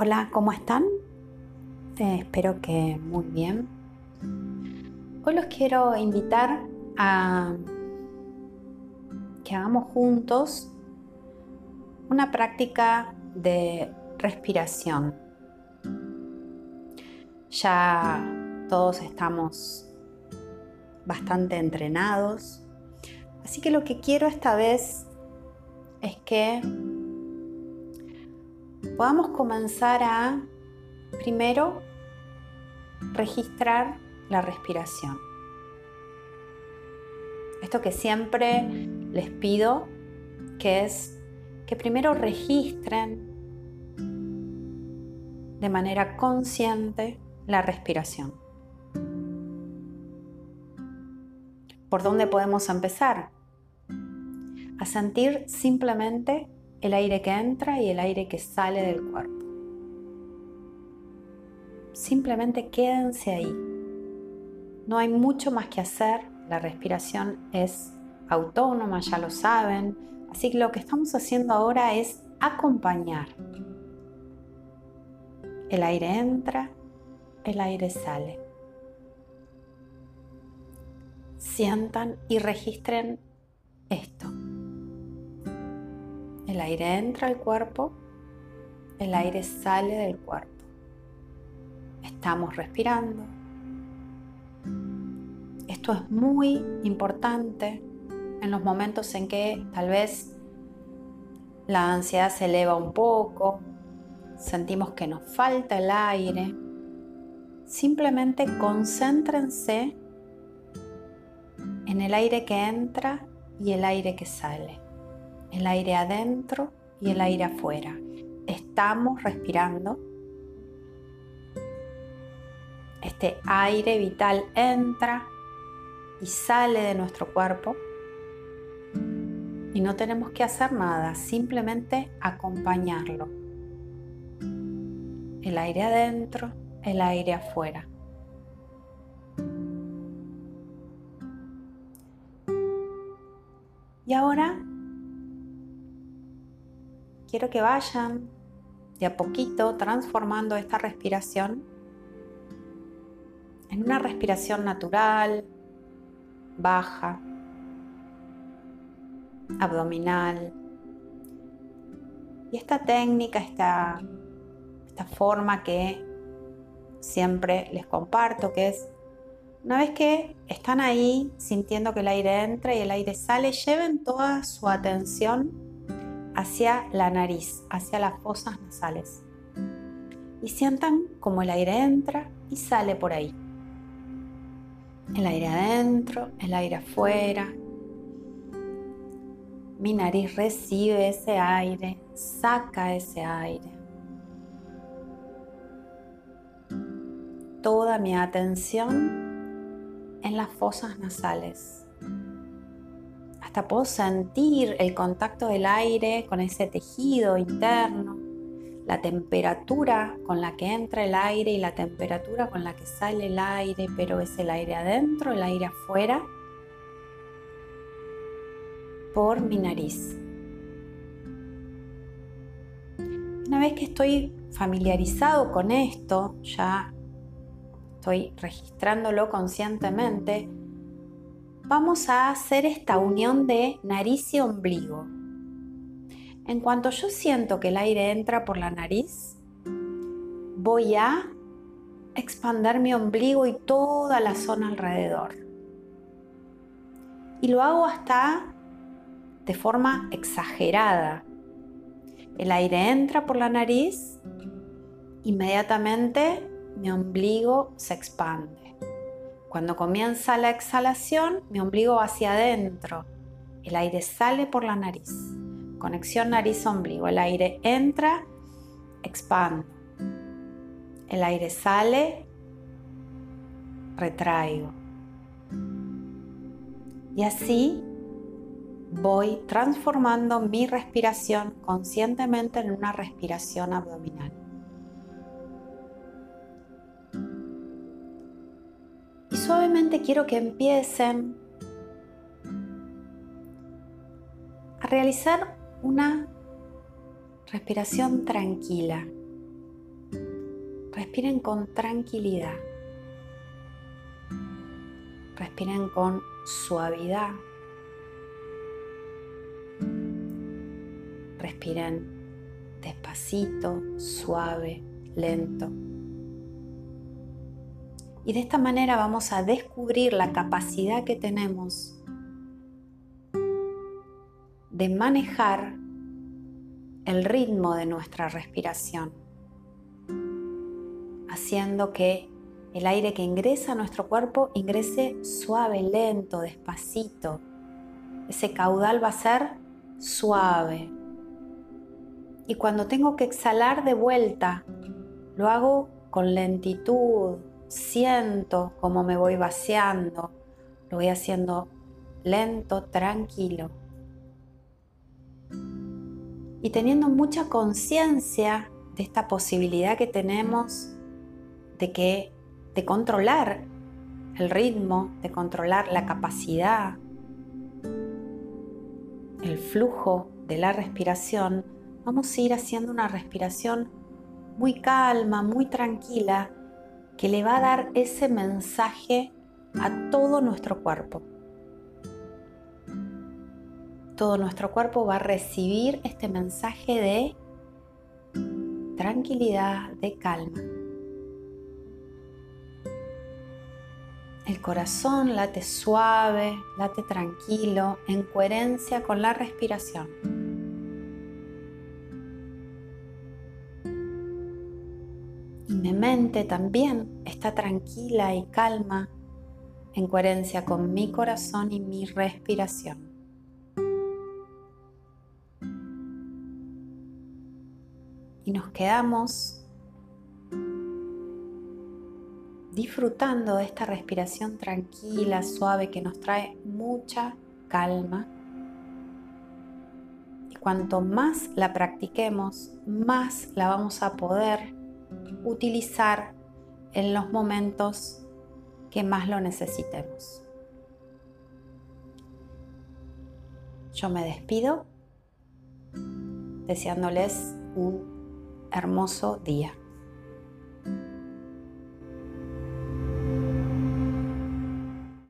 Hola, ¿cómo están? Eh, espero que muy bien. Hoy los quiero invitar a que hagamos juntos una práctica de respiración. Ya todos estamos bastante entrenados, así que lo que quiero esta vez es que podamos comenzar a, primero, registrar la respiración. Esto que siempre les pido, que es que primero registren de manera consciente la respiración. ¿Por dónde podemos empezar? A sentir simplemente el aire que entra y el aire que sale del cuerpo. Simplemente quédense ahí. No hay mucho más que hacer, la respiración es autónoma, ya lo saben, así que lo que estamos haciendo ahora es acompañar. El aire entra, el aire sale. Sientan y registren El aire entra al cuerpo, el aire sale del cuerpo. Estamos respirando. Esto es muy importante en los momentos en que tal vez la ansiedad se eleva un poco, sentimos que nos falta el aire. Simplemente concéntrense en el aire que entra y el aire que sale el aire adentro y el aire afuera. Estamos respirando. Este aire vital entra y sale de nuestro cuerpo y no tenemos que hacer nada, simplemente acompañarlo. El aire adentro, el aire afuera. Y ahora quiero que vayan de a poquito transformando esta respiración en una respiración natural, baja, abdominal. Y esta técnica, esta, esta forma que siempre les comparto, que es una vez que están ahí sintiendo que el aire entra y el aire sale, lleven toda su atención hacia la nariz, hacia las fosas nasales. Y sientan como el aire entra y sale por ahí. El aire adentro, el aire afuera. Mi nariz recibe ese aire, saca ese aire. Toda mi atención en las fosas nasales hasta puedo sentir el contacto del aire con ese tejido interno, la temperatura con la que entra el aire y la temperatura con la que sale el aire, pero es el aire adentro, el aire afuera, por mi nariz. Una vez que estoy familiarizado con esto, ya estoy registrándolo conscientemente, vamos a hacer esta unión de nariz y ombligo. En cuanto yo siento que el aire entra por la nariz, voy a expander mi ombligo y toda la zona alrededor. Y lo hago hasta de forma exagerada. El aire entra por la nariz, inmediatamente mi ombligo se expande. Cuando comienza la exhalación, mi ombligo va hacia adentro. El aire sale por la nariz. Conexión nariz-ombligo. El aire entra, expando. El aire sale, retraigo. Y así voy transformando mi respiración conscientemente en una respiración abdominal. Suavemente quiero que empiecen a realizar una respiración tranquila. respiren con tranquilidad. Respiren con suavidad. Respiren despacito, suave, lento. Y de esta manera vamos a descubrir la capacidad que tenemos de manejar el ritmo de nuestra respiración, haciendo que el aire que ingresa a nuestro cuerpo ingrese suave, lento, despacito. Ese caudal va a ser suave. Y cuando tengo que exhalar de vuelta, lo hago con lentitud, siento cómo me voy vaciando, lo voy haciendo lento, tranquilo. Y teniendo mucha conciencia de esta posibilidad que tenemos de que de controlar el ritmo, de controlar la capacidad, el flujo de la respiración, vamos a ir haciendo una respiración muy calma, muy tranquila, que le va a dar ese mensaje a todo nuestro cuerpo. Todo nuestro cuerpo va a recibir este mensaje de tranquilidad, de calma. El corazón late suave, late tranquilo, en coherencia con la respiración. Mi mente también está tranquila y calma, en coherencia con mi corazón y mi respiración. Y nos quedamos disfrutando de esta respiración tranquila, suave, que nos trae mucha calma. Y cuanto más la practiquemos, más la vamos a poder utilizar en los momentos que más lo necesitemos. Yo me despido deseándoles un hermoso día.